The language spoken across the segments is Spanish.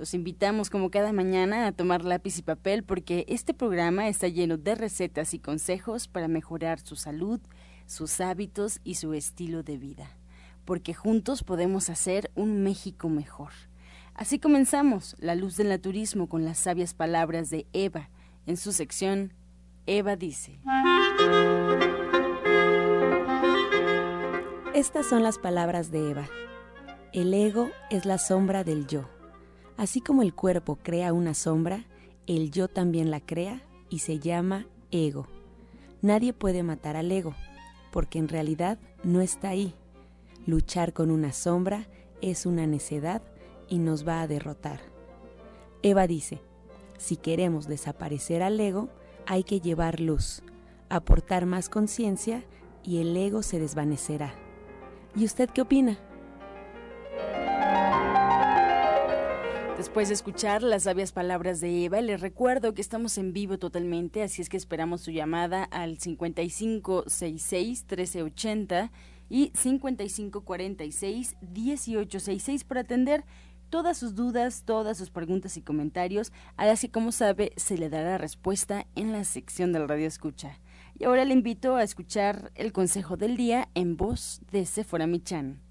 Los invitamos como cada mañana a tomar lápiz y papel porque este programa está lleno de recetas y consejos para mejorar su salud, sus hábitos y su estilo de vida, porque juntos podemos hacer un México mejor. Así comenzamos La Luz del Naturismo con las sabias palabras de Eva en su sección Eva dice. Estas son las palabras de Eva. El ego es la sombra del yo. Así como el cuerpo crea una sombra, el yo también la crea y se llama ego. Nadie puede matar al ego, porque en realidad no está ahí. Luchar con una sombra es una necedad y nos va a derrotar. Eva dice, si queremos desaparecer al ego, hay que llevar luz, aportar más conciencia y el ego se desvanecerá. ¿Y usted qué opina? Después de escuchar las sabias palabras de Eva, les recuerdo que estamos en vivo totalmente, así es que esperamos su llamada al 5566-1380 y 5546-1866 para atender todas sus dudas, todas sus preguntas y comentarios, a las que como sabe se le dará respuesta en la sección del Radio Escucha. Y ahora le invito a escuchar el consejo del día en voz de Sephora Michan.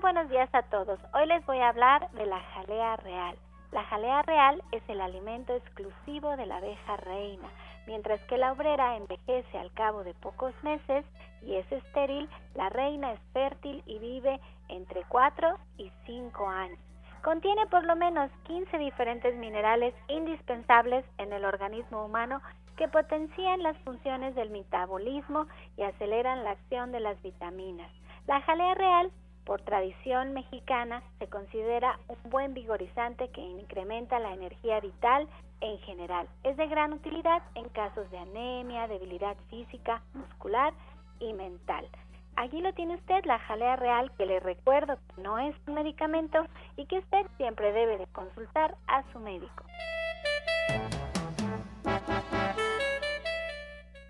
Buenos días a todos. Hoy les voy a hablar de la jalea real. La jalea real es el alimento exclusivo de la abeja reina Mientras que la obrera envejece al cabo de pocos meses y es estéril, la reina es fértil y vive entre 4 y 5 años. Contiene por lo menos 15 diferentes minerales indispensables en el organismo humano que potencian las funciones del metabolismo y aceleran la acción de las vitaminas. La jalea real por tradición mexicana, se considera un buen vigorizante que incrementa la energía vital en general. Es de gran utilidad en casos de anemia, debilidad física, muscular y mental. Allí lo tiene usted, la jalea real, que le recuerdo que no es un medicamento y que usted siempre debe de consultar a su médico.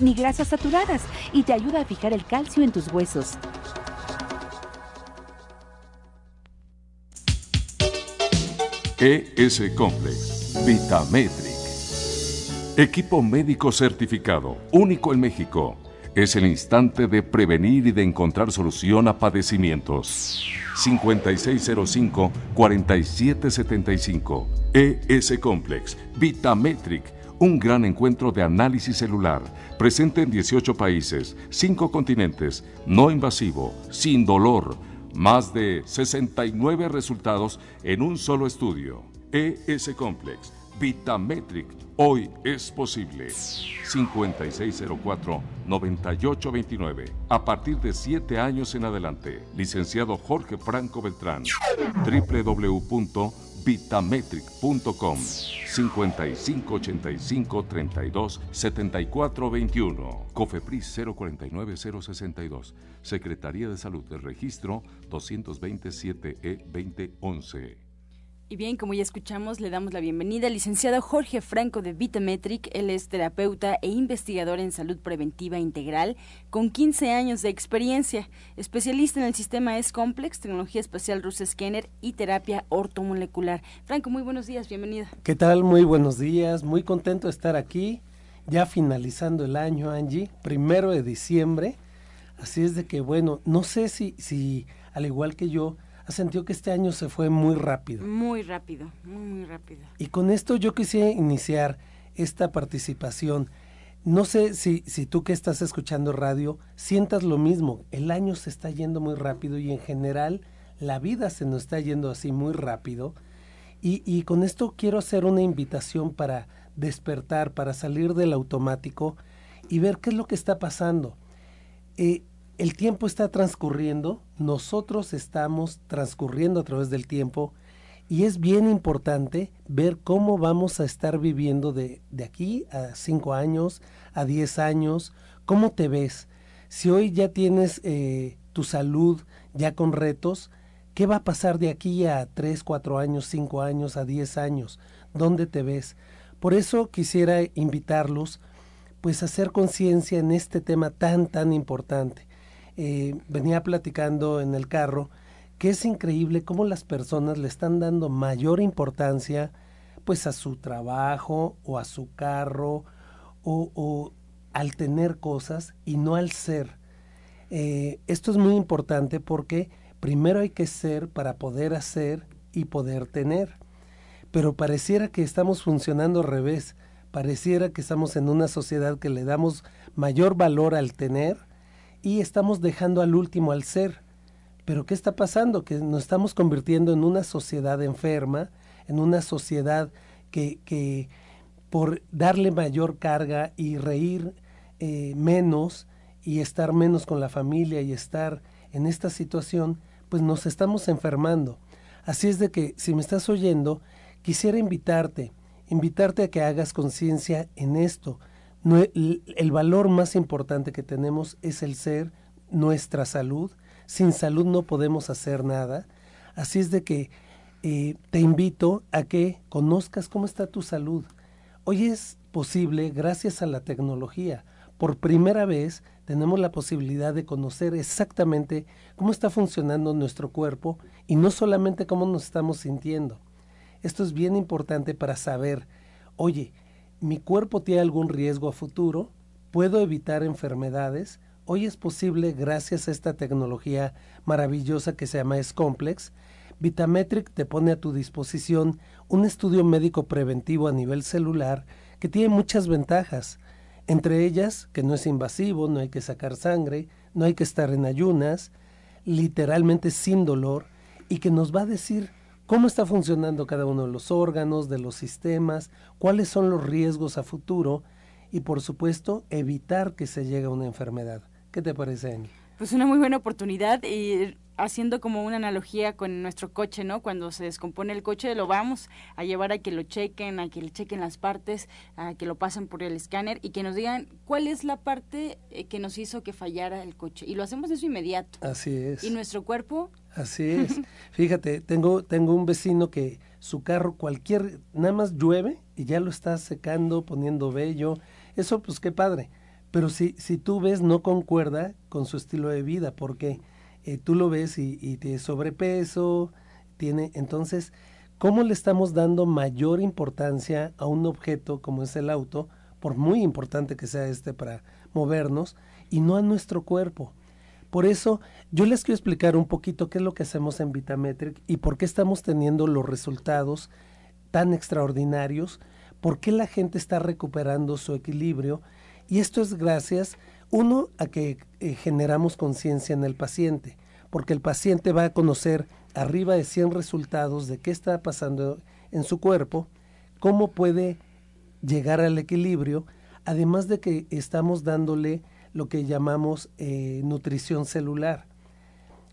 ni grasas saturadas y te ayuda a fijar el calcio en tus huesos. ES Complex Vitametric. Equipo médico certificado, único en México. Es el instante de prevenir y de encontrar solución a padecimientos. 5605-4775. ES Complex Vitametric un gran encuentro de análisis celular, presente en 18 países, 5 continentes, no invasivo, sin dolor, más de 69 resultados en un solo estudio. ES Complex, Vitametric, hoy es posible. 5604-9829, a partir de 7 años en adelante. Licenciado Jorge Franco Beltrán, www vitametric.com 5585 32 74 21 Cofepris 049 062 Secretaría de Salud del Registro 227 E 2011 Y bien, como ya escuchamos, le damos la bienvenida al licenciado Jorge Franco de Vitametric. Él es terapeuta e investigador en salud preventiva integral con 15 años de experiencia, especialista en el sistema S-Complex, tecnología espacial Rusa Scanner y terapia ortomolecular. Franco, muy buenos días, bienvenido. ¿Qué tal? Muy buenos días, muy contento de estar aquí, ya finalizando el año, Angie, primero de diciembre. Así es de que, bueno, no sé si, si al igual que yo, sentido que este año se fue muy rápido. Muy rápido, muy, muy rápido. Y con esto yo quisiera iniciar esta participación. No sé si, si tú que estás escuchando radio sientas lo mismo. El año se está yendo muy rápido y en general la vida se nos está yendo así muy rápido. Y, y con esto quiero hacer una invitación para despertar, para salir del automático y ver qué es lo que está pasando. Eh, el tiempo está transcurriendo, nosotros estamos transcurriendo a través del tiempo y es bien importante ver cómo vamos a estar viviendo de, aquí a cinco años, a diez años, cómo te ves. Si hoy ya tienes eh, tu salud ya con retos, ¿qué va a pasar de aquí a tres, cuatro años, cinco años, a diez años? ¿Dónde te ves? Por eso quisiera invitarlos pues a hacer conciencia en este tema tan, tan importante. Eh, venía platicando en el carro que es increíble cómo las personas le están dando mayor importancia pues a su trabajo o a su carro o, al tener cosas y no al ser. Eh, esto es muy importante porque primero hay que ser para poder hacer y poder tener. Pero pareciera que estamos funcionando al revés. Pareciera que estamos en una sociedad que le damos mayor valor al tener y estamos dejando al último al ser. Pero ¿qué está pasando? Que nos estamos convirtiendo en una sociedad enferma, en una sociedad que, que por darle mayor carga y reír eh, menos y estar menos con la familia y estar en esta situación, pues nos estamos enfermando. Así es de que si me estás oyendo, quisiera invitarte, invitarte a que hagas conciencia en esto, el, valor más importante que tenemos es el ser, nuestra salud. Sin salud no podemos hacer nada. Así es de que eh, te invito a que conozcas cómo está tu salud. Hoy es posible, gracias a la tecnología, por primera vez tenemos la posibilidad de conocer exactamente cómo está funcionando nuestro cuerpo y no solamente cómo nos estamos sintiendo. Esto es bien importante para saber, oye, mi cuerpo tiene algún riesgo a futuro, puedo evitar enfermedades. Hoy es posible, gracias a esta tecnología maravillosa que se llama S-Complex, Vitametric te pone a tu disposición un estudio médico preventivo a nivel celular que tiene muchas ventajas, entre ellas que no es invasivo, no hay que sacar sangre, no hay que estar en ayunas, literalmente sin dolor, y que nos va a decir cómo está funcionando cada uno de los órganos, de los sistemas, cuáles son los riesgos a futuro y por supuesto evitar que se llegue a una enfermedad. ¿Qué te parece, Annie? Pues una muy buena oportunidad y haciendo como una analogía con nuestro coche, ¿no? Cuando se descompone el coche lo vamos a llevar a que lo chequen, a que le chequen las partes, a que lo pasen por el escáner y que nos digan cuál es la parte eh, que nos hizo que fallara el coche. Y lo hacemos de eso inmediato. Así es. Y nuestro cuerpo Así es. Fíjate, tengo, tengo un vecino que su carro cualquier, nada más llueve y ya lo está secando, poniendo bello. Eso pues qué padre. Pero si, si tú ves no concuerda con su estilo de vida, porque eh, tú lo ves y, y tiene sobrepeso, tiene, entonces, ¿cómo le estamos dando mayor importancia a un objeto como es el auto, por muy importante que sea este para movernos, y no a nuestro cuerpo? Por eso yo les quiero explicar un poquito qué es lo que hacemos en Vitametric y por qué estamos teniendo los resultados tan extraordinarios, por qué la gente está recuperando su equilibrio. Y esto es gracias, uno, a que eh, generamos conciencia en el paciente, porque el paciente va a conocer arriba de 100 resultados de qué está pasando en su cuerpo, cómo puede llegar al equilibrio, además de que estamos dándole lo que llamamos eh, nutrición celular.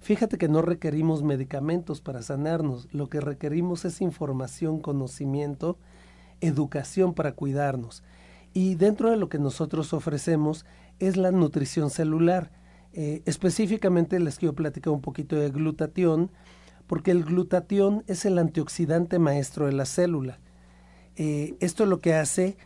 Fíjate que no requerimos medicamentos para sanarnos, lo que requerimos es información, conocimiento, educación para cuidarnos. Y dentro de lo que nosotros ofrecemos es la nutrición celular. Eh, específicamente les quiero platicar un poquito de glutatión, porque el glutatión es el antioxidante maestro de la célula. Eh, esto es lo que hace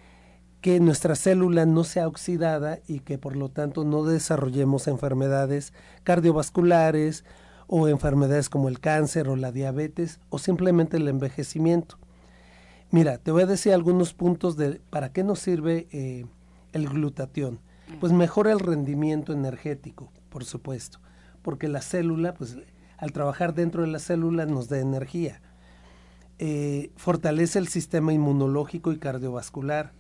que nuestra célula no sea oxidada y que por lo tanto no desarrollemos enfermedades cardiovasculares o enfermedades como el cáncer o la diabetes o simplemente el envejecimiento. Mira, te voy a decir algunos puntos de para qué nos sirve eh, el glutatión. Pues mejora el rendimiento energético, por supuesto, porque la célula, pues al trabajar dentro de la célula nos da energía. Eh, fortalece el sistema inmunológico y cardiovascular,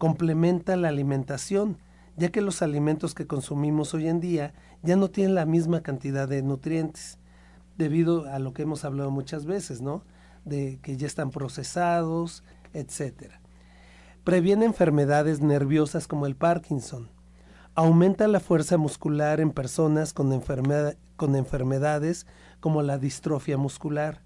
complementa la alimentación, ya que los alimentos que consumimos hoy en día ya no tienen la misma cantidad de nutrientes, debido a lo que hemos hablado muchas veces, ¿no? De que ya están procesados, etcétera. Previene enfermedades nerviosas como el Parkinson. Aumenta la fuerza muscular en personas con, con enfermedades como la distrofia muscular.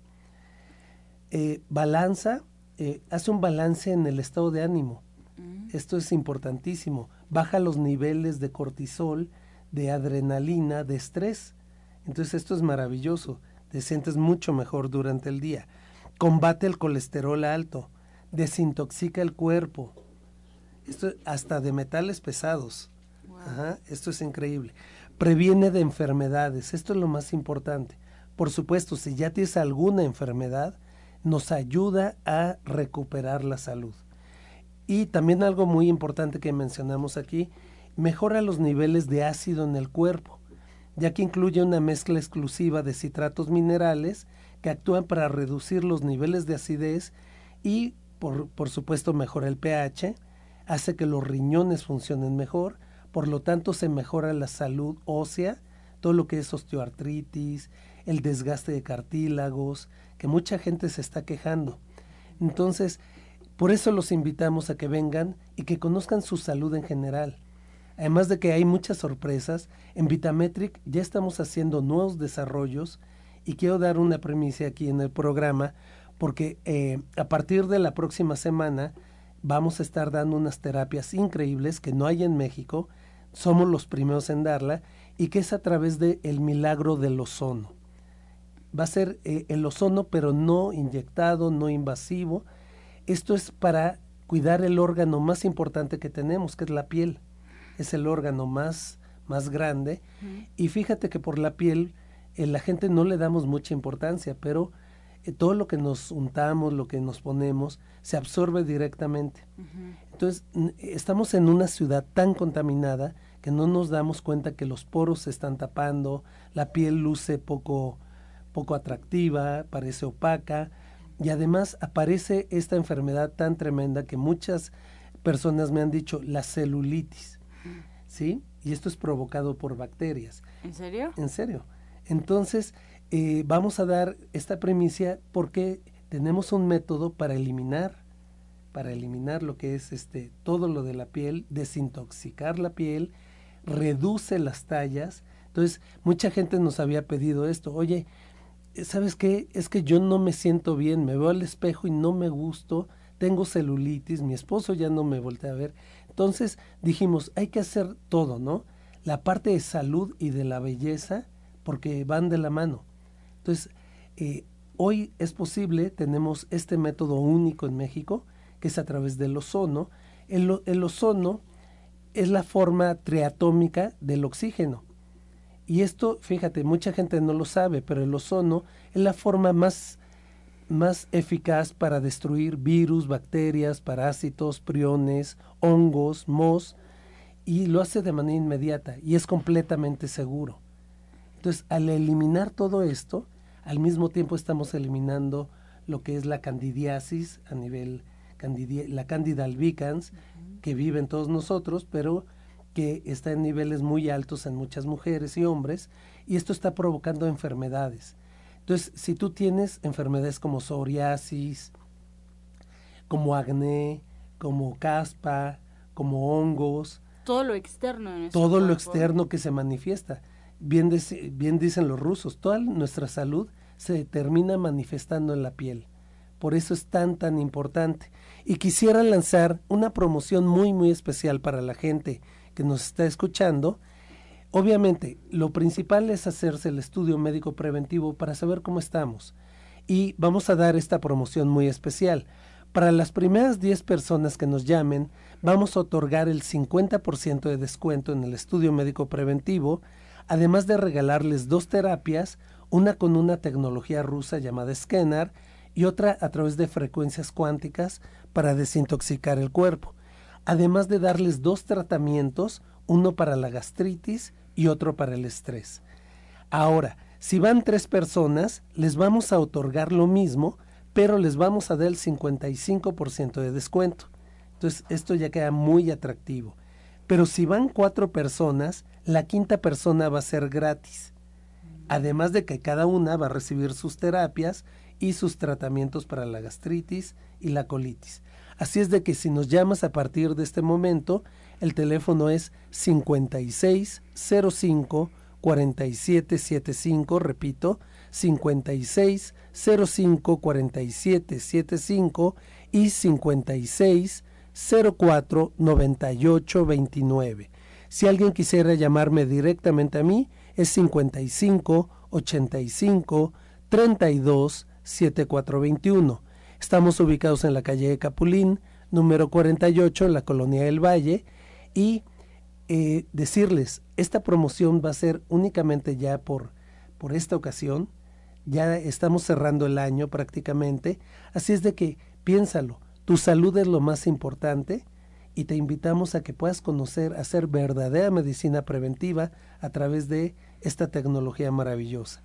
Eh, balanza, eh, hace un balance en el estado de ánimo. Mm. Esto es importantísimo. Baja los niveles de cortisol, de adrenalina, de estrés. Entonces esto es maravilloso. Te sientes mucho mejor durante el día. Combate el colesterol alto desintoxica el cuerpo. Esto hasta de metales pesados. esto es increíble. Previene de enfermedades. Esto es lo más importante. Por supuesto, si ya tienes alguna enfermedad, nos ayuda a recuperar la salud. Y también algo muy importante que mencionamos aquí, mejora los niveles de ácido en el cuerpo, ya que incluye una mezcla exclusiva de citratos minerales que actúan para reducir los niveles de acidez y por, supuesto mejora el pH, hace que los riñones funcionen mejor, por lo tanto se mejora la salud ósea, todo lo que es osteoartritis, el desgaste de cartílagos, que mucha gente se está quejando. Entonces, por eso los invitamos a que vengan y que conozcan su salud en general. Además de que hay muchas sorpresas, en Vitametric ya estamos haciendo nuevos desarrollos y quiero dar una premisa aquí en el programa porque eh, a partir de la próxima semana vamos a estar dando unas terapias increíbles que no hay en México, somos los primeros en darla, y que es a través del el milagro del ozono. Va a ser eh, el ozono, pero no inyectado, no invasivo. Esto es para cuidar el órgano más importante que tenemos, que es la piel. Es el órgano más, más grande. Y fíjate que por la piel eh, la gente no le damos mucha importancia, pero eh, todo lo que nos untamos, lo que nos ponemos, se absorbe directamente. Entonces, estamos en una ciudad tan contaminada que no nos damos cuenta que los poros se están tapando, la piel luce poco, poco atractiva, parece opaca, y además aparece esta enfermedad tan tremenda que muchas personas me han dicho, la celulitis. ¿Sí? Y esto es provocado por bacterias. ¿En serio? En serio. Entonces, eh, vamos a dar esta premisa porque tenemos un método para eliminar, para eliminar lo que es este, todo lo de la piel, desintoxicar la piel, reduce las tallas. Entonces, mucha gente nos había pedido esto, oye, ¿sabes qué? Es que yo no me siento bien, me veo al espejo y no me gusto, tengo celulitis, mi esposo ya no me voltea a ver. Entonces dijimos, hay que hacer todo, ¿no? La parte de salud y de la belleza, porque van de la mano. Entonces, eh, hoy es posible, tenemos este método único en México, que es a través del ozono. El, el ozono es la forma triatómica del oxígeno. Y esto, fíjate, mucha gente no lo sabe, pero el ozono es la forma más, más eficaz para destruir virus, bacterias, parásitos, priones, hongos, mos, y lo hace de manera inmediata y es completamente seguro. Entonces, al eliminar todo esto, al mismo tiempo estamos eliminando lo que es la candidiasis a nivel la candida albicans que vive en todos nosotros, pero que está en niveles muy altos en muchas mujeres y hombres y esto está provocando enfermedades. Entonces, si tú tienes enfermedades como psoriasis, como acné, como caspa, como hongos, todo lo externo, todo lo externo que se manifiesta bien, bien dicen los rusos, toda nuestra salud se termina manifestando en la piel. Por eso es tan, tan importante. Y quisiera lanzar una promoción muy, muy especial para la gente que nos está escuchando. Obviamente, lo principal es hacerse el estudio médico preventivo para saber cómo estamos. Y vamos a dar esta promoción muy especial. Para las primeras 10 personas que nos llamen, vamos a otorgar el 50% de descuento en el estudio médico preventivo, además de regalarles dos terapias, una con una tecnología rusa llamada Scanner y otra a través de frecuencias cuánticas para desintoxicar el cuerpo, además de darles dos tratamientos, uno para la gastritis y otro para el estrés. Ahora, si van tres personas, les vamos a otorgar lo mismo, pero les vamos a dar el 55% de descuento. Entonces, esto ya queda muy atractivo. Pero si van cuatro personas, la quinta persona va a ser gratis. Además de que cada una va a recibir sus terapias y sus tratamientos para la gastritis y la colitis. Así es de que si nos llamas a partir de este momento, el teléfono es 5605 4775, repito, 5605 4775 y 5604 9829. Si alguien quisiera llamarme directamente a mí, es 55 85 32 7421. Estamos ubicados en la calle de Capulín, número 48, en la colonia del Valle, y eh, decirles, esta promoción va a ser únicamente ya por, por esta ocasión, ya estamos cerrando el año prácticamente, así es de que piénsalo, tu salud es lo más importante y te invitamos a que puedas conocer, hacer verdadera medicina preventiva a través de esta tecnología maravillosa.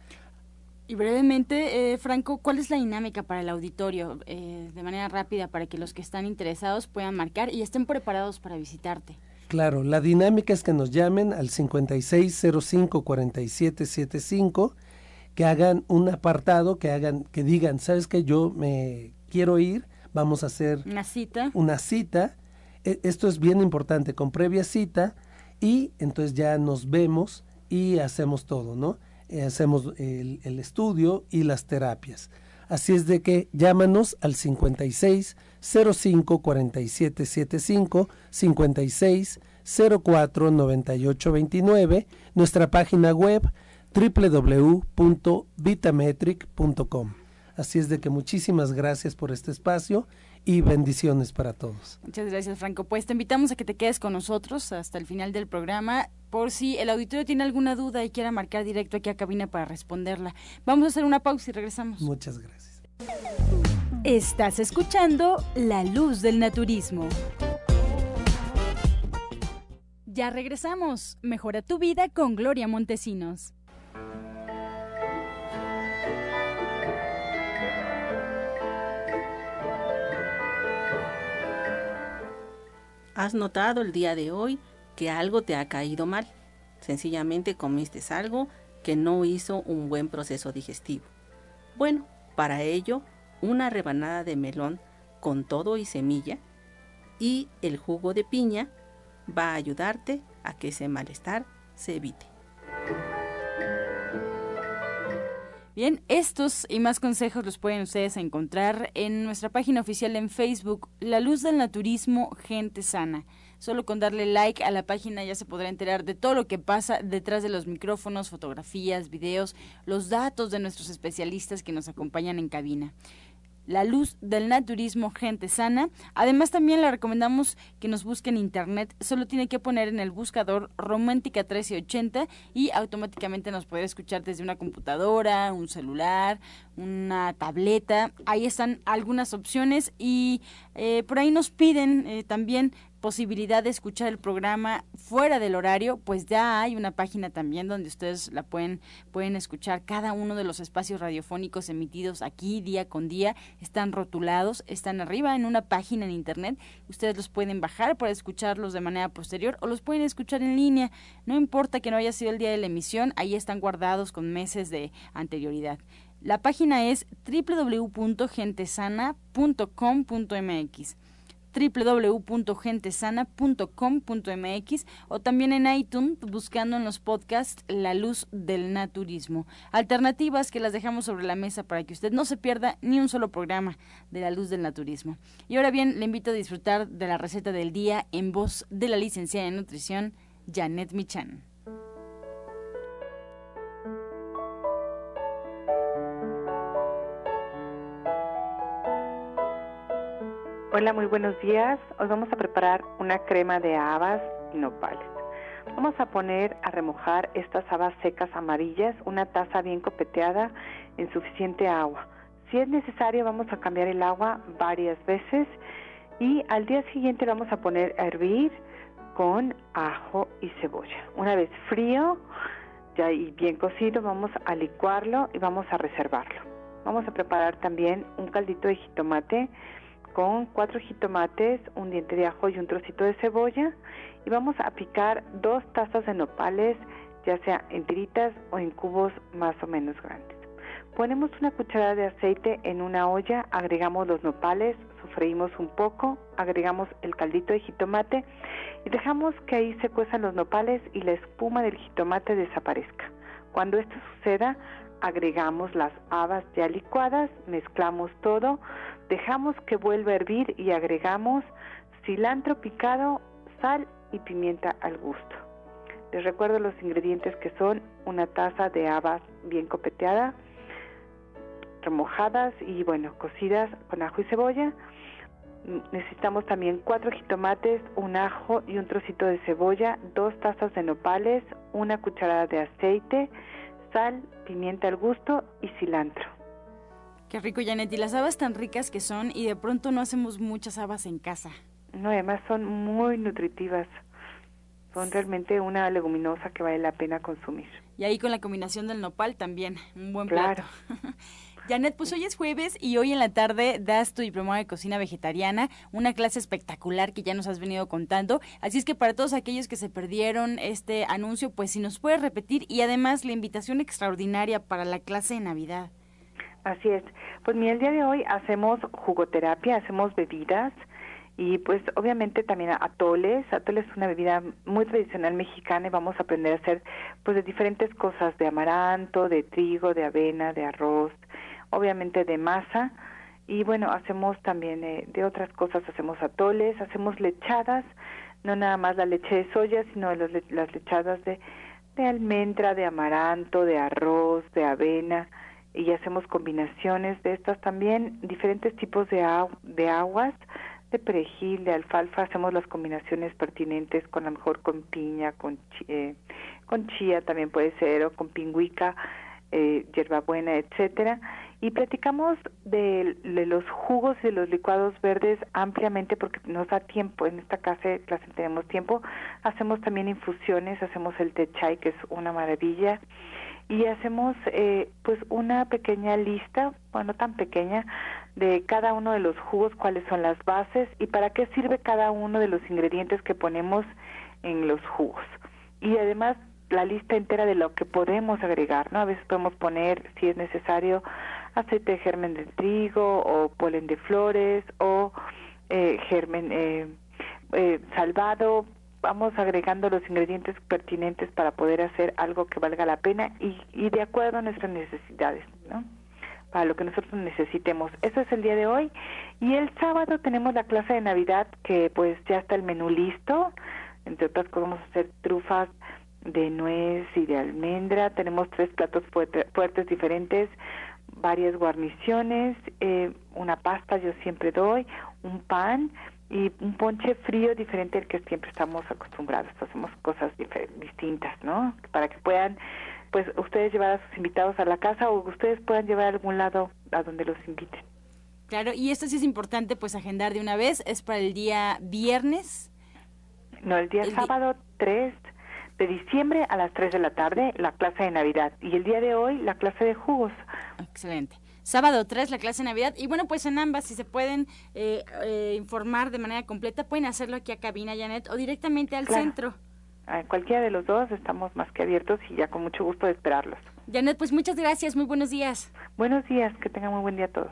Y brevemente, eh, Franco, ¿cuál es la dinámica para el auditorio? Eh, de manera rápida, para que los que están interesados puedan marcar y estén preparados para visitarte. Claro, la dinámica es que nos llamen al 5605-4775, que hagan un apartado, que hagan, que digan, ¿sabes que Yo me quiero ir, vamos a hacer una cita. Una cita. E, esto es bien importante, con previa cita, y entonces ya nos vemos y hacemos todo, ¿no? Eh, hacemos el, el, estudio y las terapias. Así es de que llámanos al 56 05 47 75 56 04 98 29, nuestra página web www.vitametric.com. Así es de que muchísimas gracias por este espacio y bendiciones para todos. Muchas gracias, Franco. Pues te invitamos a que te quedes con nosotros hasta el final del programa, por si el auditorio tiene alguna duda y quiera marcar directo aquí a cabina para responderla. Vamos a hacer una pausa y regresamos. Muchas gracias. Estás escuchando La Luz del Naturismo. Ya regresamos. Mejora tu vida con Gloria Montesinos. ¿Has notado el día de hoy que algo te ha caído mal? Sencillamente comiste algo que no hizo un buen proceso digestivo. Bueno, para ello, una rebanada de melón con todo y semilla y el jugo de piña va a ayudarte a que ese malestar se evite. Bien, estos y más consejos los pueden ustedes encontrar en nuestra página oficial en Facebook, La Luz del Naturismo Gente Sana. Solo con darle like a la página ya se podrá enterar de todo lo que pasa detrás de los micrófonos, fotografías, videos, los datos de nuestros especialistas que nos acompañan en cabina la luz del naturismo gente sana. Además también le recomendamos que nos busque en internet, solo tiene que poner en el buscador Romántica 1380 y automáticamente nos puede escuchar desde una computadora, un celular, una tableta. Ahí están algunas opciones y eh, por ahí nos piden eh, también posibilidad de escuchar el programa fuera del horario, pues ya hay una página también donde ustedes la pueden pueden escuchar cada uno de los espacios radiofónicos emitidos aquí día con día, están rotulados, están arriba en una página en internet, ustedes los pueden bajar para escucharlos de manera posterior o los pueden escuchar en línea, no importa que no haya sido el día de la emisión, ahí están guardados con meses de anterioridad. La página es www.gentesana.com.mx www.gentesana.com.mx o también en iTunes buscando en los podcasts La Luz del Naturismo. Alternativas que las dejamos sobre la mesa para que usted no se pierda ni un solo programa de La Luz del Naturismo. Y ahora bien, le invito a disfrutar de la receta del día en voz de la licenciada en nutrición Janet Michan. Hola, muy buenos días. Hoy vamos a preparar una crema de habas y nopales. Vamos a poner a remojar estas habas secas amarillas, una taza bien copeteada en suficiente agua. Si es necesario, vamos a cambiar el agua varias veces y al día siguiente vamos a poner a hervir con ajo y cebolla. Una vez frío ya y bien cocido, vamos a licuarlo y vamos a reservarlo. Vamos a preparar también un caldito de jitomate con cuatro jitomates, un diente de ajo y un trocito de cebolla y vamos a picar dos tazas de nopales, ya sea en tiritas o en cubos más o menos grandes. Ponemos una cucharada de aceite en una olla, agregamos los nopales, sofreímos un poco, agregamos el caldito de jitomate y dejamos que ahí se cuezan los nopales y la espuma del jitomate desaparezca. Cuando esto suceda, agregamos las habas ya licuadas, mezclamos todo, dejamos que vuelva a hervir y agregamos cilantro picado, sal y pimienta al gusto. Les recuerdo los ingredientes que son una taza de habas bien copeteada, remojadas y bueno, cocidas con ajo y cebolla. Necesitamos también cuatro jitomates, un ajo y un trocito de cebolla, dos tazas de nopales, una cucharada de aceite, sal, pimienta al gusto y cilantro. Qué rico, Janet. Y las habas tan ricas que son y de pronto no hacemos muchas habas en casa. No, además son muy nutritivas. Son realmente una leguminosa que vale la pena consumir. Y ahí con la combinación del nopal también, un buen plato. Janet, pues hoy es jueves y hoy en la tarde das tu diplomado de cocina vegetariana, una clase espectacular que ya nos has venido contando. Así es que para todos aquellos que se perdieron este anuncio, pues si nos puedes repetir y además la invitación extraordinaria para la clase de Navidad. Así es. Pues mira, el día de hoy hacemos jugoterapia, hacemos bebidas y pues obviamente también atoles. Atoles es una bebida muy tradicional mexicana y vamos a aprender a hacer pues de diferentes cosas, de amaranto, de trigo, de avena, de arroz, obviamente de masa. Y bueno, hacemos también eh, de otras cosas, hacemos atoles, hacemos lechadas, no nada más la leche de soya, sino las lechadas de, de almendra, de amaranto, de arroz, de avena y hacemos combinaciones de estas también, diferentes tipos de, de aguas, de perejil, de alfalfa, hacemos las combinaciones pertinentes con a lo mejor con piña, con, eh, con chía también puede ser, o con pingüica, eh, hierbabuena, etcétera y platicamos de, los jugos y los licuados verdes ampliamente porque nos da tiempo. En esta clase, clase tenemos tiempo. Hacemos también infusiones, hacemos el té chai, que es una maravilla. Y hacemos eh, pues una pequeña lista, bueno, tan pequeña, de cada uno de los jugos, cuáles son las bases y para qué sirve cada uno de los ingredientes que ponemos en los jugos. Y además la lista entera de lo que podemos agregar, ¿no? A veces podemos poner, si es necesario, aceite de germen de trigo o polen de flores o eh, germen eh, eh, salvado. Vamos agregando los ingredientes pertinentes para poder hacer algo que valga la pena y, y de acuerdo a nuestras necesidades, ¿no? Para lo que nosotros necesitemos. Eso es el día de hoy. Y el sábado tenemos la clase de Navidad que pues ya está el menú listo. Entre otras cosas vamos a hacer trufas de nuez y de almendra. Tenemos tres platos fuertes diferentes varias guarniciones, eh, una pasta yo siempre doy, un pan y un ponche frío diferente al que siempre estamos acostumbrados. Hacemos cosas distintas, ¿no? Para que puedan, pues, ustedes llevar a sus invitados a la casa o ustedes puedan llevar a algún lado a donde los inviten. Claro, y esto sí es importante, pues, agendar de una vez. Es para el día viernes. No, el día sábado 3 de diciembre a las 3 de la tarde, la clase de Navidad. Y el día de hoy, la clase de jugos. Excelente. Sábado 3, la clase de Navidad. Y bueno, pues en ambas, si se pueden eh, eh, informar de manera completa, pueden hacerlo aquí a Cabina, Janet, o directamente al centro. A cualquiera de los dos estamos más que abiertos y ya con mucho gusto de esperarlos. Janet, pues muchas gracias, muy buenos días. Buenos días, que tengan muy buen día a todos.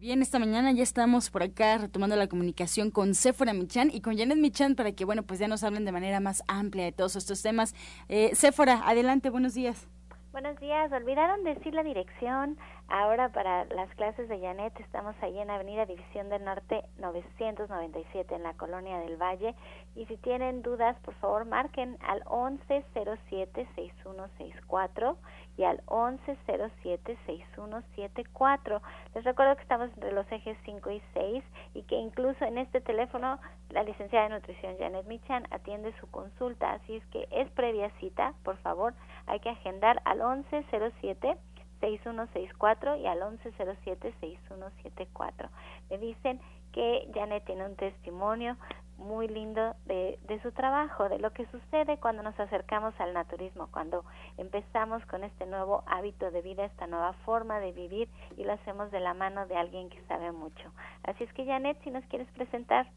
Bien, esta mañana ya estamos por acá retomando la comunicación con Sephora Michan y con Janet Michan para que, bueno, pues ya nos hablen de manera más amplia de todos estos temas. Eh, Sephora, adelante, buenos días. Buenos días, olvidaron decir la dirección. Ahora para las clases de Janet estamos allí en Avenida División del Norte 997 en la Colonia del Valle y si tienen dudas, por favor marquen al 1107-6164 y al 1107-6174. Les recuerdo que estamos entre los ejes 5 y 6 y que incluso en este teléfono la licenciada de nutrición Janet Michan atiende su consulta, así es que es previa cita, por favor, hay que agendar al 1107 6164 y al 1107 6174. Me dicen que Janet tiene un testimonio muy lindo de, de su trabajo, de lo que sucede cuando nos acercamos al naturismo, cuando empezamos con este nuevo hábito de vida, esta nueva forma de vivir y lo hacemos de la mano de alguien que sabe mucho. Así es que Janet, si nos quieres presentar.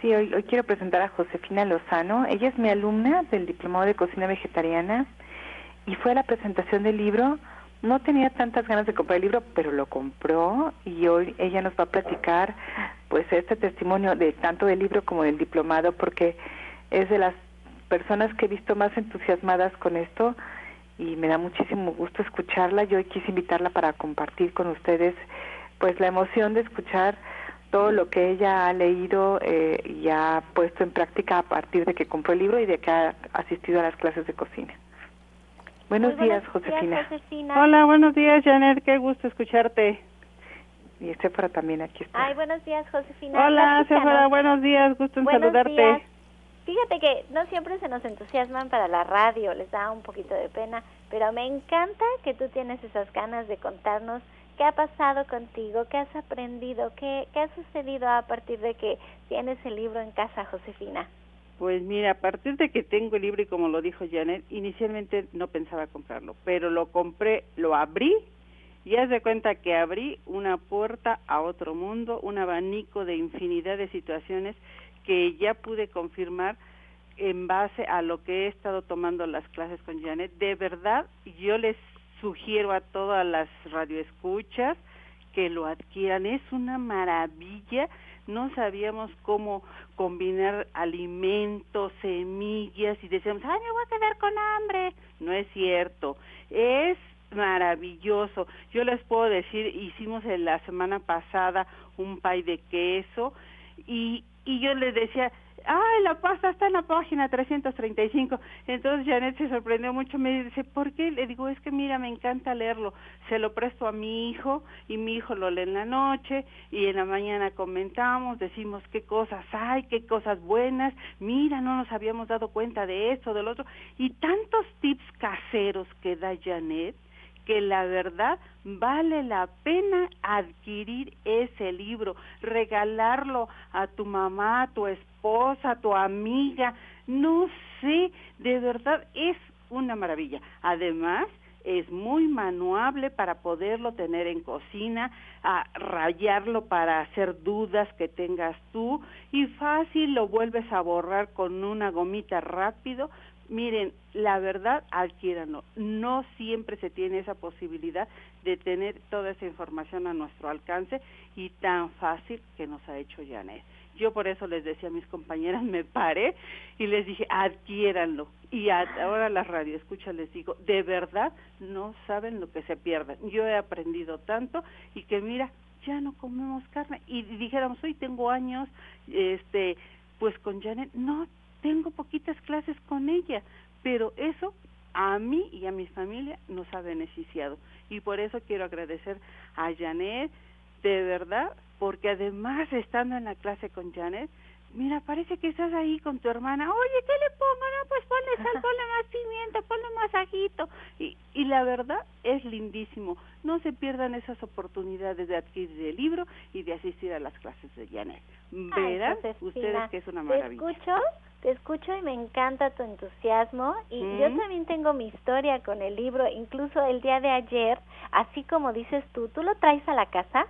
Sí, hoy, hoy quiero presentar a Josefina Lozano. Ella es mi alumna del Diplomado de Cocina Vegetariana y fue a la presentación del libro. No tenía tantas ganas de comprar el libro, pero lo compró y hoy ella nos va a platicar pues este testimonio de tanto del libro como del diplomado porque es de las personas que he visto más entusiasmadas con esto y me da muchísimo gusto escucharla. Yo hoy quise invitarla para compartir con ustedes pues la emoción de escuchar todo lo que ella ha leído eh, y ha puesto en práctica a partir de que compró el libro y de que ha asistido a las clases de cocina. Buenos, días, Josefina. Hola, buenos días, Janet. Qué gusto escucharte. Y Sephora también aquí está. Ay, buenos días, Josefina. Hola, Sephora, buenos días. Gusto en saludarte. Fíjate que no siempre se nos entusiasman para la radio, les da un poquito de pena, pero me encanta que tú tienes esas ganas de contarnos qué ha pasado contigo, qué has aprendido, qué, qué ha sucedido a partir de que tienes el libro en casa, Josefina. Pues mira, a partir de que tengo el libro y como lo dijo Janet, inicialmente no pensaba comprarlo, pero lo compré, lo abrí y haz de cuenta que abrí una puerta a otro mundo, un abanico de infinidad de situaciones que ya pude confirmar en base a lo que he estado tomando las clases con Janet. De verdad, yo les sugiero a todas las radioescuchas que lo adquieran. Es una maravilla no sabíamos cómo combinar alimentos, semillas y decíamos, ay, me voy a quedar con hambre. No es cierto, es maravilloso. Yo les puedo decir, hicimos en la semana pasada un pay de queso y, y yo les decía, ay, la pasta está en la página 335. Entonces Janet se sorprendió mucho, me dice, ¿por qué? Le digo, es que mira, me encanta leerlo. Se lo presto a mi hijo y mi hijo lo lee en la noche y en la mañana comentamos, decimos qué cosas hay, qué cosas buenas, mira, no nos habíamos dado cuenta de esto, del otro. Y tantos tips caseros que da Janet que la verdad vale la pena adquirir ese libro, regalarlo a tu mamá, a tu esposa, a tu amiga, no sé, de verdad es una maravilla. Además, es muy manuable para poderlo tener en cocina, a rayarlo para hacer dudas que tengas tú y fácil lo vuelves a borrar con una gomita rápido Miren, la verdad, adquiéranlo. No siempre se tiene esa posibilidad de tener toda esa información a nuestro alcance y tan fácil que nos ha hecho Janet. Yo por eso les decía a mis compañeras, me paré y les dije, adquiéranlo. Y ahora las radioescuchas les digo, de verdad no saben lo que se pierden. Yo he aprendido tanto y que mira, ya no comemos carne. Y dijéramos, hoy tengo años, este, pues con Janet, no tengo poquitas clases con ella, pero eso a mí y a mi familia nos ha beneficiado. Y por eso quiero agradecer a Janet, de verdad, porque además estando en la clase con Janet, mira, parece que estás ahí con tu hermana, oye, ¿qué le pongo? No, pues ponle sal, ponle más pimienta, ponle más ajito. Y, y la verdad es lindísimo. No se pierdan esas oportunidades de adquirir el libro y de asistir a las clases de Janet. Verán ustedes que es una maravilla. ¿Te escucho? Te escucho y me encanta tu entusiasmo y yo también tengo mi historia con el libro, incluso el día de ayer, así como dices tú, tú lo traes a la casa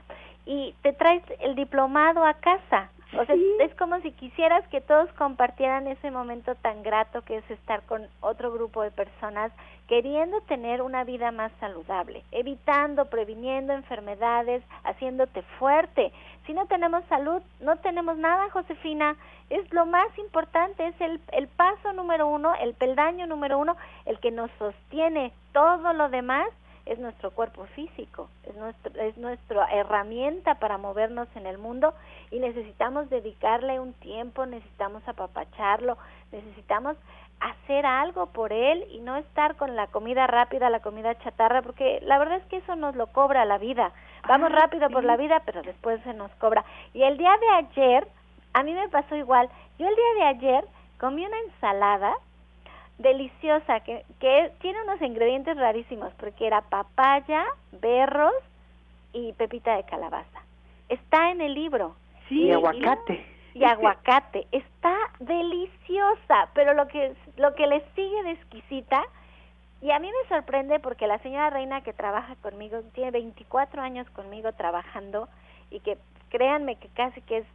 y te traes el diplomado a casa. O sea, es como si quisieras que todos compartieran ese momento tan grato que es estar con otro grupo de personas queriendo tener una vida más saludable, evitando, previniendo enfermedades, haciéndote fuerte. Si no tenemos salud, no tenemos nada, Josefina. Es lo más importante, es el, el paso número uno, el peldaño número uno, el que nos sostiene. Todo lo demás es nuestro cuerpo físico, es, nuestro, es nuestra herramienta para movernos en el mundo y necesitamos dedicarle un tiempo, necesitamos apapacharlo, necesitamos hacer algo por él y no estar con la comida rápida, la comida chatarra, porque la verdad es que eso nos lo cobra la vida. Vamos ah, rápido por la vida, pero después se nos cobra. Y el día de ayer, a mí me pasó igual. Yo el día de ayer comí una ensalada deliciosa que, que tiene unos ingredientes rarísimos porque era papaya, berros y pepita de calabaza. Está en el libro. Sí, y aguacate. Y, aguacate. Está deliciosa, pero lo que lo que le sigue de exquisita y a mí me sorprende porque la señora Reina que trabaja conmigo tiene 24 años conmigo trabajando y que créanme que casi que es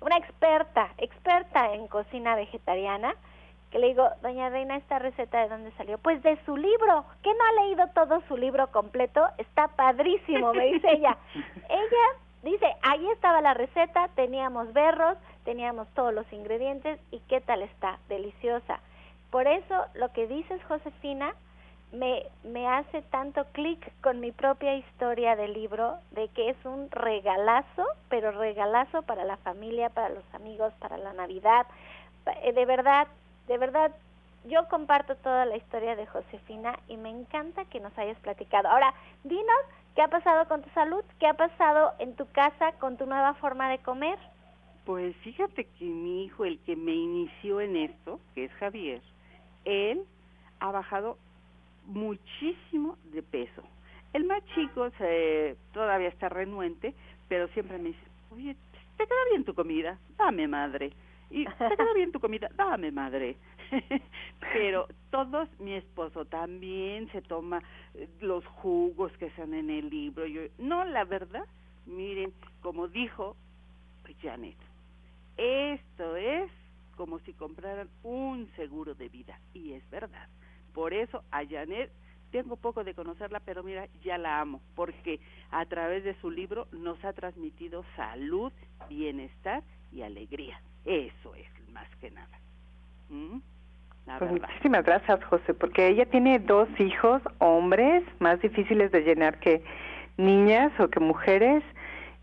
una experta, experta en cocina vegetariana que le digo, doña Reina, ¿esta receta de dónde salió? Pues de su libro, que no ha leído todo su libro completo, está padrísimo, me dice ella. ella dice, ahí estaba la receta, teníamos berros, teníamos todos los ingredientes y qué tal está, deliciosa. Por eso lo que dices, Josefina, me, me hace tanto clic con mi propia historia del libro, de que es un regalazo, pero regalazo para la familia, para los amigos, para la Navidad. Eh, de verdad, de verdad, yo comparto toda la historia de Josefina y me encanta que nos hayas platicado. Ahora, dinos qué ha pasado con tu salud, qué ha pasado en tu casa con tu nueva forma de comer. Pues fíjate que mi hijo, el que me inició en esto, que es Javier, él ha bajado muchísimo de peso. El más chico se, todavía está renuente, pero siempre me dice, oye, ¿te queda bien tu comida? Dame, madre y te queda bien tu comida, dame madre. Pero todos, mi esposo también se toma eh, los jugos que están en el libro. Yo, no, la verdad, miren, como dijo Janet, esto es como si compraran un seguro de vida. Y es verdad. Por eso a Janet tengo poco de conocerla, pero mira, ya la amo, porque a través de su libro nos ha transmitido salud, bienestar y alegría. Eso es más que nada. ¿Mm? Pues muchísimas gracias, José, porque ella tiene dos hijos, hombres, más difíciles de llenar que niñas o que mujeres,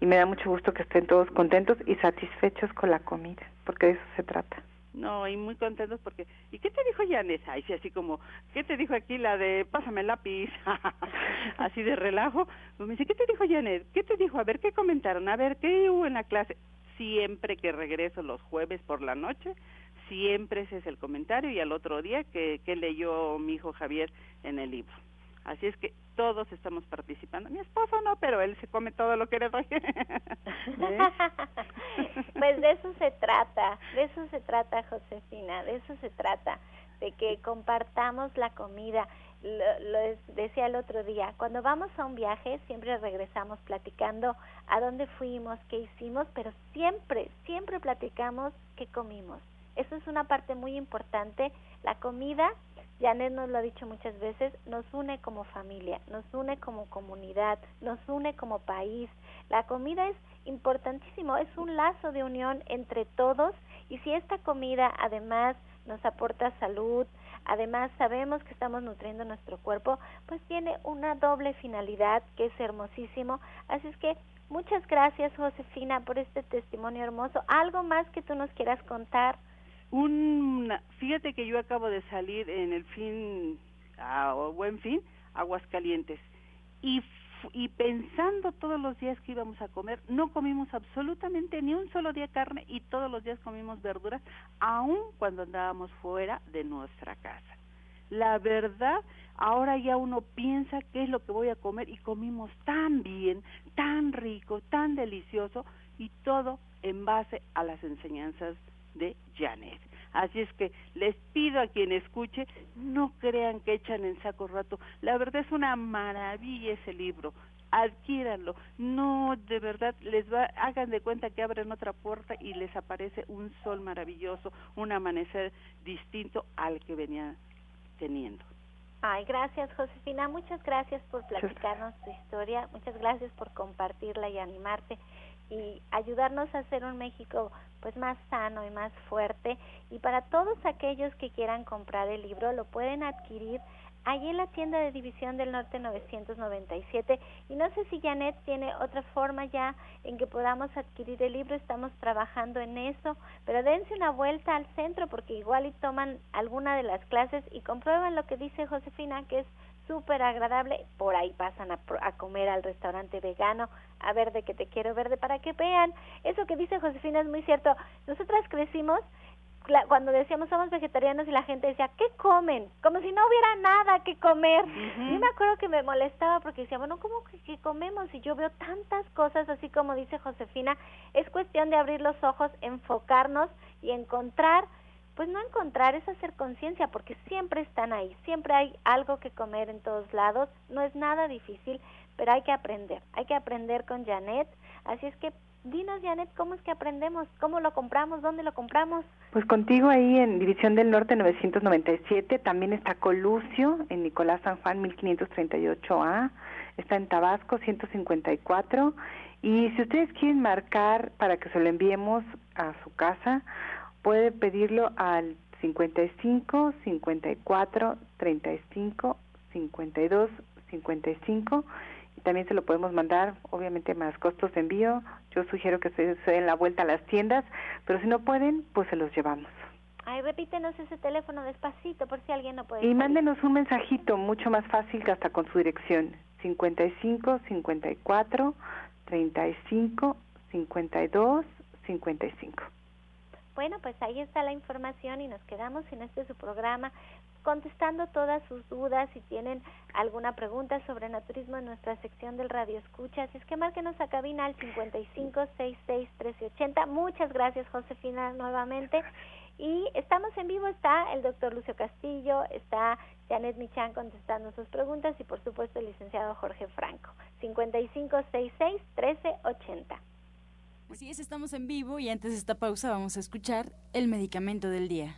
y me da mucho gusto que estén todos contentos y satisfechos con la comida, porque de eso se trata. No, y muy contentos porque, ¿y qué te dijo Janet? Ay, sí, así como, ¿qué te dijo aquí la de pásame el lápiz? así de relajo. Pues me dice, ¿qué te dijo Janet? ¿Qué te dijo? A ver, ¿qué comentaron? A ver, ¿qué hubo en la clase? Siempre que regreso los jueves por la noche, siempre ese es el comentario y al otro día que, que leyó mi hijo Javier en el libro. Así es que todos estamos participando. Mi esposo no, pero él se come todo lo que le doy. pues de eso se trata, de eso se trata, Josefina, de eso se trata, de que compartamos la comida lo, decía el otro día, cuando vamos a un viaje siempre regresamos platicando a dónde fuimos, qué hicimos, pero siempre, siempre platicamos qué comimos. Eso es una parte muy importante. La comida, Janet nos lo ha dicho muchas veces, nos une como familia, nos une como comunidad, nos une como país. La comida es importantísimo, es un lazo de unión entre todos y si esta comida además nos aporta salud, además sabemos que estamos nutriendo nuestro cuerpo, pues tiene una doble finalidad que es hermosísimo. Así es que muchas gracias Josefina por este testimonio hermoso. ¿Algo más que tú nos quieras contar? Un, fíjate que yo acabo de salir en el fin, a buen fin, aguas calientes. Y y pensando todos los días que íbamos a comer, no comimos absolutamente ni un solo día carne y todos los días comimos verduras, aun cuando andábamos fuera de nuestra casa. La verdad, ahora ya uno piensa qué es lo que voy a comer y comimos tan bien, tan rico, tan delicioso y todo en base a las enseñanzas de Janet. Así es que les pido a quien escuche, no crean que echan en saco rato. La verdad es una maravilla ese libro. adquíranlo. No, de verdad, les va, hagan de cuenta que abren otra puerta y les aparece un sol maravilloso, un amanecer distinto al que venían teniendo. Ay, gracias Josefina, muchas gracias por platicarnos tu historia, muchas gracias por compartirla y animarte y ayudarnos a hacer un México pues más sano y más fuerte. Y para todos aquellos que quieran comprar el libro lo pueden adquirir allí en la tienda de División del Norte 997 y no sé si Janet tiene otra forma ya en que podamos adquirir el libro, estamos trabajando en eso, pero dense una vuelta al centro porque igual y toman alguna de las clases y comprueban lo que dice Josefina que es súper agradable, por ahí pasan a, a, comer al restaurante vegano, a ver de qué te quiero verde, para que vean, eso que dice Josefina es muy cierto, nosotras crecimos cuando decíamos somos vegetarianos y la gente decía, ¿qué comen? Como si no hubiera nada que comer. Y me acuerdo que me molestaba porque decía, bueno, ¿cómo que, que, comemos? Y yo veo tantas cosas, así como dice Josefina, es cuestión de abrir los ojos, enfocarnos y encontrar, pues no encontrar, es hacer conciencia, porque siempre están ahí, siempre hay algo que comer en todos lados, no es nada difícil, pero hay que aprender, hay que aprender con Janet, así es que Dinos, Janet, ¿cómo es que aprendemos? ¿Cómo lo compramos? ¿Dónde lo compramos? Pues contigo ahí en División del Norte 997, también está Colucio en Nicolás San Juan 1538A, está en Tabasco 154 y si ustedes quieren marcar para que se lo enviemos a su casa, puede pedirlo al 55 54 35 52 55 también se lo podemos mandar, obviamente más costos de envío. Yo sugiero que se, den la vuelta a las tiendas, pero si no pueden, pues se los llevamos. Ay, repítenos ese teléfono despacito por si alguien no puede. Y mándenos un mensajito mucho más fácil que hasta con su dirección. 55 54 35 52 55. Bueno, pues ahí está la información y nos quedamos en este su programa contestando todas sus dudas, si tienen alguna pregunta sobre naturismo en nuestra sección del Radio Escucha, así es que márquenos a cabina al 55661380. Muchas gracias, Josefina, nuevamente. Y estamos en vivo, está el doctor Lucio Castillo, está Janet Michan contestando sus preguntas y por supuesto el licenciado Jorge Franco. 5566-1380. Así es, estamos en vivo y antes de esta pausa vamos a escuchar el medicamento del día.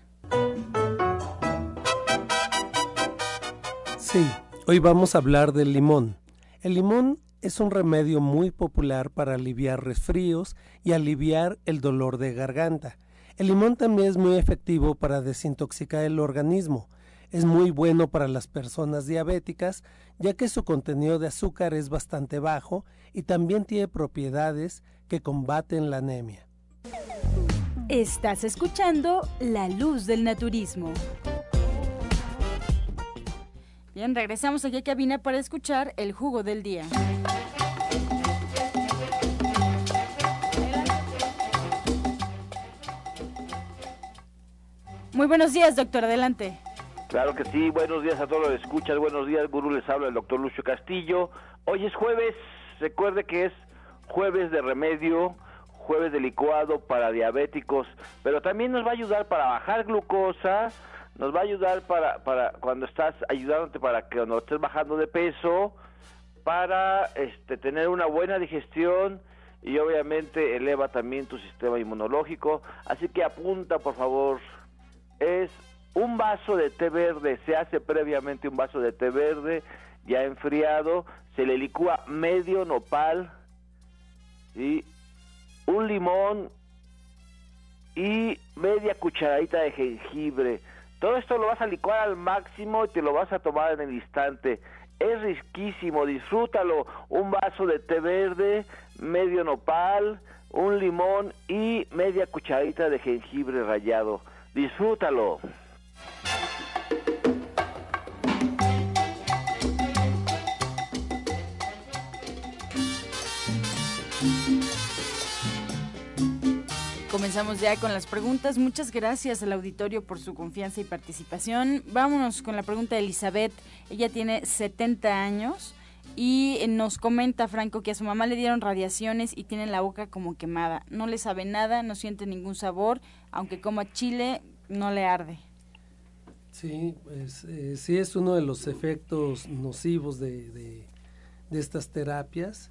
Sí, hoy vamos a hablar del limón. El limón es un remedio muy popular para aliviar resfríos y aliviar el dolor de garganta. El limón también es muy efectivo para desintoxicar el organismo. Es muy bueno para las personas diabéticas ya que su contenido de azúcar es bastante bajo y también tiene propiedades que combaten la anemia. Estás escuchando La Luz del Naturismo. Bien, regresamos aquí a cabina para escuchar el jugo del día. Muy buenos días, doctor, adelante. Claro que sí, buenos días a todos los escuchas, buenos días, gurú, les habla el doctor Lucio Castillo. Hoy es jueves, recuerde que es jueves de remedio, jueves de licuado para diabéticos, pero también nos va a ayudar para bajar glucosa, nos va a ayudar para, para cuando estás ayudándote para que cuando estés bajando de peso, para este, tener una buena digestión y obviamente eleva también tu sistema inmunológico. Así que apunta, por favor, es un vaso de té verde, se hace previamente un vaso de té verde ya enfriado, se le licúa medio nopal, y un limón y media cucharadita de jengibre todo esto lo vas a licuar al máximo y te lo vas a tomar en el instante. Es riquísimo, disfrútalo. Un vaso de té verde, medio nopal, un limón y media cucharadita de jengibre rallado. Disfrútalo. Comenzamos ya con las preguntas. Muchas gracias al auditorio por su confianza y participación. Vámonos con la pregunta de Elizabeth. Ella tiene 70 años y nos comenta Franco que a su mamá le dieron radiaciones y tiene la boca como quemada. No le sabe nada, no siente ningún sabor, aunque coma chile no le arde. Sí, pues eh, sí es uno de los efectos nocivos de, de estas terapias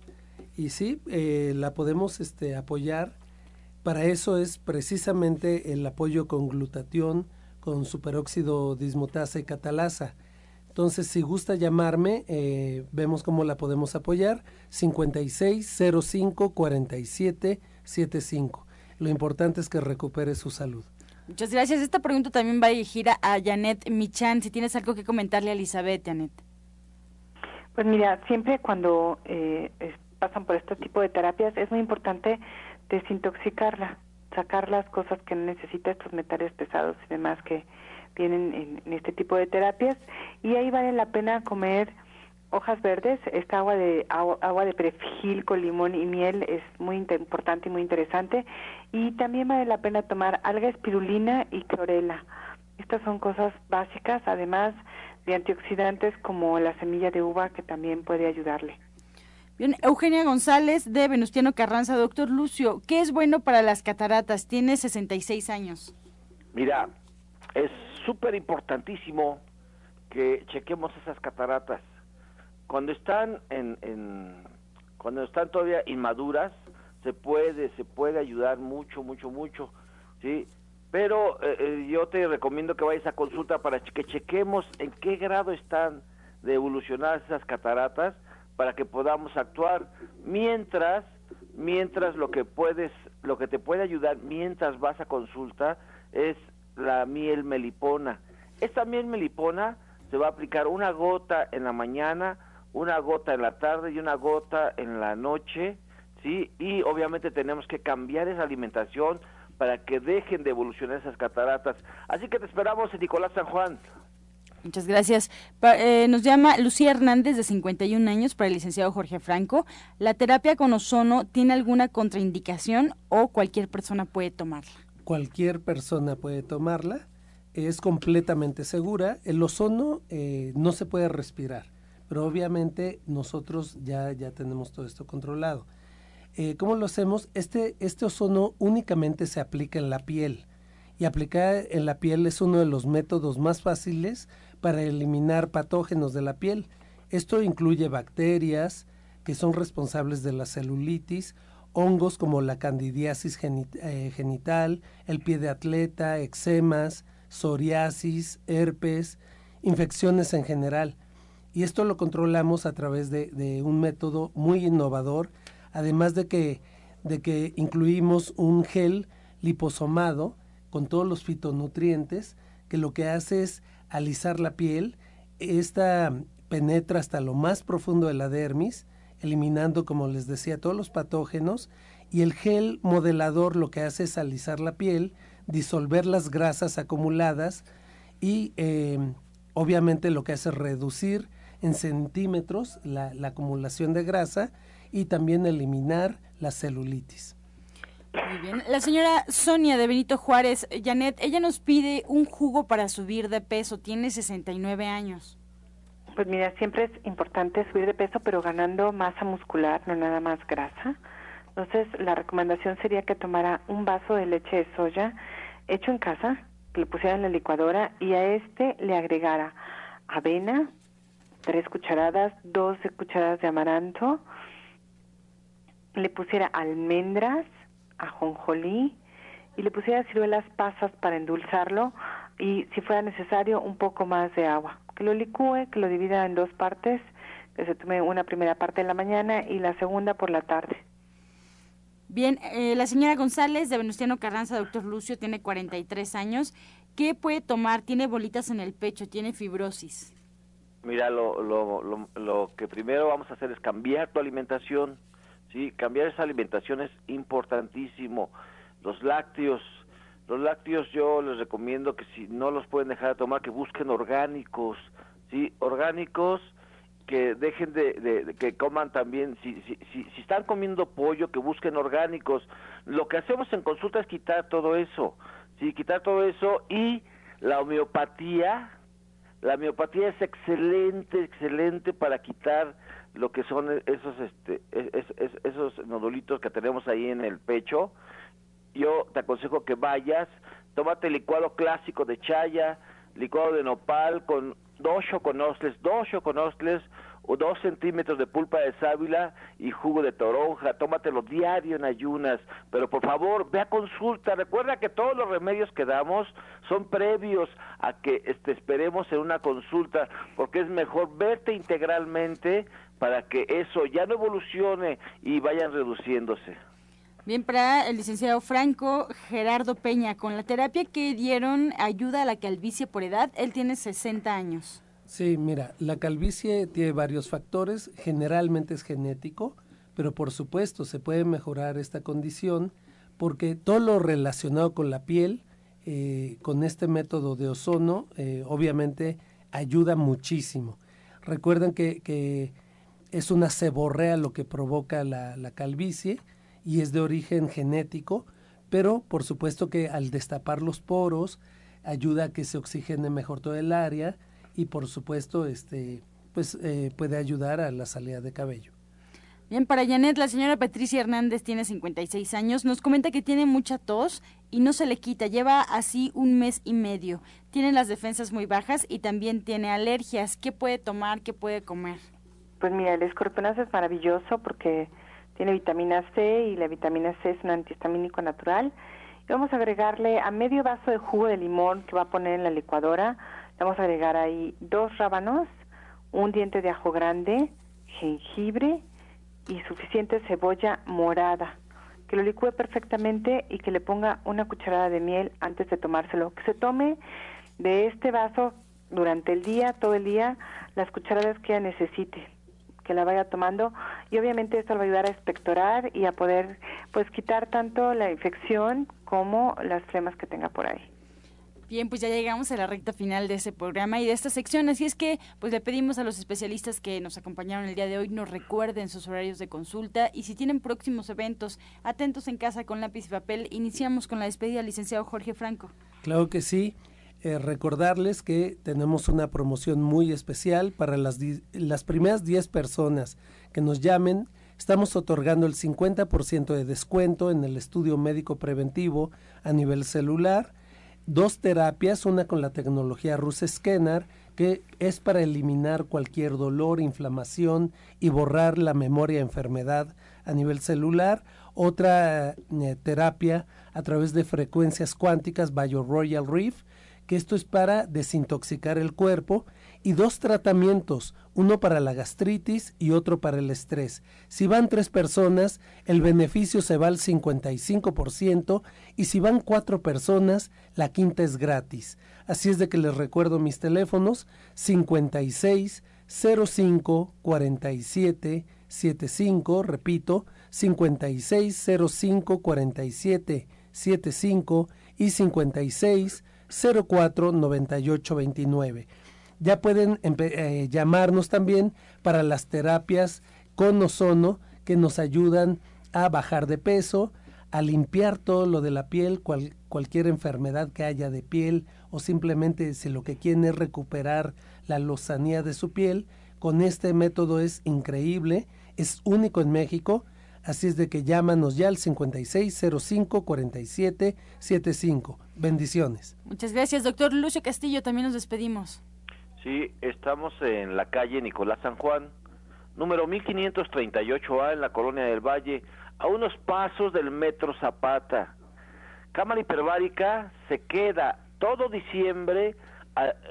y sí, eh, la podemos este, apoyar. Para eso es precisamente el apoyo con glutatión, con superóxido dismutasa y catalasa. Entonces, si gusta llamarme, eh, vemos cómo la podemos apoyar. 5605 4775. Lo importante es que recupere su salud. Muchas gracias. Esta pregunta también va a dirigir a Janet Michan. Si tienes algo que comentarle a Elizabeth, Janet. Pues mira, siempre cuando eh, pasan por este tipo de terapias es muy importante desintoxicarla, sacar las cosas que necesita, estos metales pesados y demás que vienen en, este tipo de terapias. Y ahí vale la pena comer hojas verdes, esta agua de agua, de perejil con limón y miel es muy importante y muy interesante y también vale la pena tomar alga espirulina y clorela. Estas son cosas básicas, además de antioxidantes como la semilla de uva que también puede ayudarle. Bien, Eugenia González de Venustiano Carranza, doctor Lucio, ¿qué es bueno para las cataratas? Tiene 66 años. Mira, es súper importantísimo que chequemos esas cataratas cuando están en, cuando están todavía inmaduras se puede se puede ayudar mucho mucho mucho sí pero eh, eh, yo te recomiendo que vayas a consulta para que chequemos en qué grado están de evolucionar esas cataratas para que podamos actuar mientras mientras lo que puedes lo que te puede ayudar mientras vas a consulta es la miel melipona esta miel melipona se va a aplicar una gota en la mañana una gota en la tarde y una gota en la noche, ¿sí? Y obviamente tenemos que cambiar esa alimentación para que dejen de evolucionar esas cataratas. Así que te esperamos en Nicolás San Juan. Muchas gracias. Eh, nos llama Lucía Hernández, de 51 años, para el licenciado Jorge Franco. ¿La terapia con ozono tiene alguna contraindicación o cualquier persona puede tomarla? Cualquier persona puede tomarla. Es completamente segura. El ozono eh, no se puede respirar pero obviamente nosotros ya, ya tenemos todo esto controlado. Eh, ¿Cómo lo hacemos? Este, este ozono únicamente se aplica en la piel y aplicar en la piel es uno de los métodos más fáciles para eliminar patógenos de la piel. Esto incluye bacterias que son responsables de la celulitis, hongos como la candidiasis eh, genital, el pie de atleta, eczemas, psoriasis, herpes, infecciones en general y esto lo controlamos a través de, un método muy innovador, además de que, de que incluimos un gel liposomado con todos los fitonutrientes que lo que hace es alisar la piel. Esta penetra hasta lo más profundo de la dermis, eliminando, como les decía, todos los patógenos. Y el gel modelador lo que hace es alisar la piel, disolver las grasas acumuladas y eh, obviamente lo que hace es reducir en centímetros la, acumulación de grasa y también eliminar la celulitis. Muy bien. La señora Sonia de Benito Juárez, Janet, ella nos pide un jugo para subir de peso, tiene 69 años. Pues mira, siempre es importante subir de peso, pero ganando masa muscular, no nada más grasa. Entonces, la recomendación sería que tomara un vaso de leche de soya hecho en casa, que lo pusiera en la licuadora y a este le agregara avena, tres cucharadas, dos cucharadas de amaranto, le pusiera almendras, ajonjolí y le pusiera ciruelas pasas para endulzarlo y si fuera necesario un poco más de agua. Que lo licúe, que lo divida en dos partes, que se tome una primera parte en la mañana y la segunda por la tarde. Bien, eh, la señora González de Venustiano Carranza, doctor Lucio, tiene 43 años. ¿Qué puede tomar? Tiene bolitas en el pecho, tiene fibrosis. Mira, lo, lo, lo, que primero vamos a hacer es cambiar tu alimentación, ¿sí? Cambiar esa alimentación es importantísimo. Los lácteos, los lácteos yo les recomiendo que si no los pueden dejar de tomar, que busquen orgánicos, ¿sí? Orgánicos que dejen de, que coman también, si, si, si, si, están comiendo pollo, que busquen orgánicos. Lo que hacemos en consulta es quitar todo eso, sí, quitar todo eso y la homeopatía, la miopatía es excelente, excelente para quitar lo que son esos, este, esos nodulitos que tenemos ahí en el pecho. Yo te aconsejo que vayas, tómate licuado clásico de chaya, licuado de nopal con dos choconostles, dos choconostles, o dos centímetros de pulpa de sábila y jugo de toronja, tómatelo diario en ayunas, pero por favor ve a consulta, recuerda que todos los remedios que damos son previos a que este, esperemos en una consulta, porque es mejor verte integralmente para que eso ya no evolucione y vayan reduciéndose. Bien, para el licenciado Franco Gerardo Peña, con la terapia que dieron ayuda a la calvicie por edad, él tiene 60 años. Sí, mira, la calvicie tiene varios factores, generalmente es genético, pero por supuesto se puede mejorar esta condición porque todo lo relacionado con la piel, eh, con este método de ozono, eh, obviamente ayuda muchísimo. Recuerden que, es una seborrea lo que provoca la, la calvicie y es de origen genético, pero por supuesto que al destapar los poros ayuda a que se oxigene mejor todo el área y por supuesto este pues eh, puede ayudar a la salida de cabello. Bien, para Janet, la señora Patricia Hernández tiene 56 años, nos comenta que tiene mucha tos y no se le quita, lleva así un mes y medio, tiene las defensas muy bajas y también tiene alergias, ¿qué puede tomar, qué puede comer? Pues mira, el escorpionazo es maravilloso porque tiene vitamina C y la vitamina C es un antihistamínico natural. Y vamos a agregarle a medio vaso de jugo de limón que va a poner en la licuadora, Vamos a agregar ahí dos rábanos, un diente de ajo grande, jengibre y suficiente cebolla morada. Que lo licúe perfectamente y que le ponga una cucharada de miel antes de tomárselo. Que se tome de este vaso durante el día, todo el día, las cucharadas que ella necesite que la vaya tomando y obviamente esto le va a ayudar a expectorar y a poder pues quitar tanto la infección como las flemas que tenga por ahí. Bien, pues ya llegamos a la recta final de este programa y de esta sección, así es que pues le pedimos a los especialistas que nos acompañaron el día de hoy nos recuerden sus horarios de consulta y si tienen próximos eventos, atentos en casa con lápiz y papel. Iniciamos con la despedida, licenciado Jorge Franco. Claro que sí. Eh, recordarles que tenemos una promoción muy especial para las, las primeras 10 personas que nos llamen. Estamos otorgando el 50% de descuento en el estudio médico preventivo a nivel celular dos terapias, una con la tecnología Rus Scanner, que es para eliminar cualquier dolor, inflamación y borrar la memoria enfermedad a nivel celular, otra eh, terapia a través de frecuencias cuánticas Bio Royal Reef, que esto es para desintoxicar el cuerpo y dos tratamientos, uno para la gastritis y otro para el estrés. Si van tres personas, el beneficio se va al 55% y si van cuatro personas, la quinta es gratis. Así es de que les recuerdo mis teléfonos 56 05 47 75, repito, 56 05 47 75 y 56 04 98 29 ya pueden eh, llamarnos también para las terapias con ozono que nos ayudan a bajar de peso, a limpiar todo lo de la piel, cualquier enfermedad que haya de piel o simplemente si lo que quieren es recuperar la lozanía de su piel. Con este método es increíble, es único en México, así es de que llámanos ya al 5605 4775. Bendiciones. Muchas gracias, doctor Lucio Castillo. También nos despedimos. Sí, estamos en la calle Nicolás San Juan, número 1538A en la Colonia del Valle, a unos pasos del Metro Zapata. Cámara hiperbárica se queda todo diciembre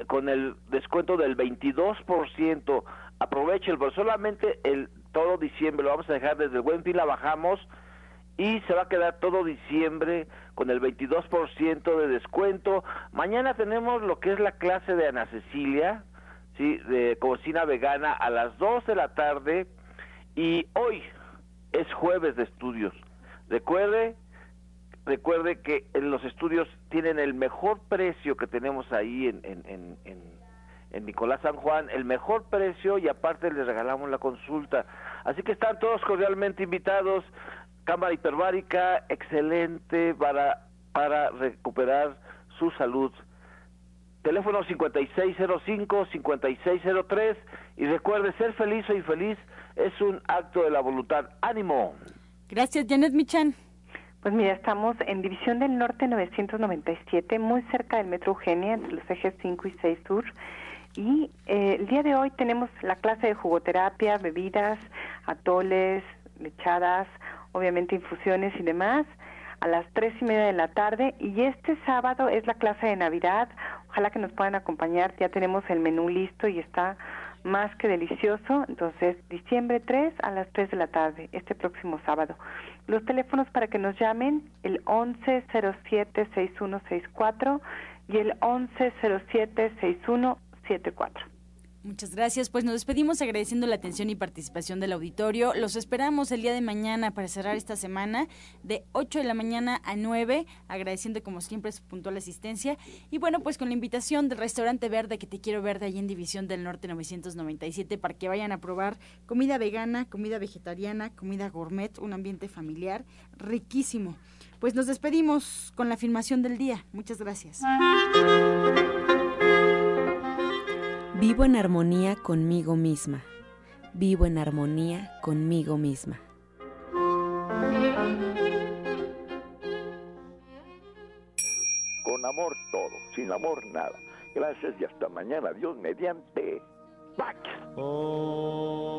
con el descuento del 22%. Aproveche el solamente el todo diciembre, lo vamos a dejar desde el Buen Fin, la bajamos y se va a quedar todo diciembre con el 22% de descuento. Mañana tenemos lo que es la clase de Ana Cecilia, ¿sí? de cocina vegana a las 2 de la tarde y hoy es jueves de estudios. Recuerde, recuerde que en los estudios tienen el mejor precio que tenemos ahí en, en, en, en, en Nicolás San Juan, el mejor precio y aparte les regalamos la consulta. Así que están todos cordialmente invitados cámara hiperbárica excelente para, para recuperar su salud. Teléfono 5605-5603 y recuerde, ser feliz o infeliz es un acto de la voluntad. ¡Ánimo! Gracias, Janet Michan. Pues mira, estamos en División del Norte 997, muy cerca del Metro Eugenia, entre los ejes 5 y 6 Sur. Y eh, el día de hoy tenemos la clase de jugoterapia, bebidas, atoles, lechadas, obviamente infusiones y demás a las tres y media de la tarde y este sábado es la clase de Navidad. Ojalá que nos puedan acompañar. Ya tenemos el menú listo y está más que delicioso. Entonces, diciembre 3 a las 3 de la tarde, este próximo sábado. Los teléfonos para que nos llamen, el 1107-6164 y el 1107-6174. Muchas gracias. Pues nos despedimos agradeciendo la atención y participación del auditorio. Los esperamos el día de mañana para cerrar esta semana de 8 de la mañana a 9, agradeciendo como siempre su puntual asistencia. Y bueno, pues con la invitación del restaurante verde que te quiero ver de allí en División del Norte 997 para que vayan a probar comida vegana, comida vegetariana, comida gourmet, un ambiente familiar riquísimo. Pues nos despedimos con la afirmación del día. Muchas gracias. Vivo en armonía conmigo misma. Vivo en armonía conmigo misma. Con amor todo, sin amor nada. Gracias y hasta mañana. Dios mediante. Pax. Oh.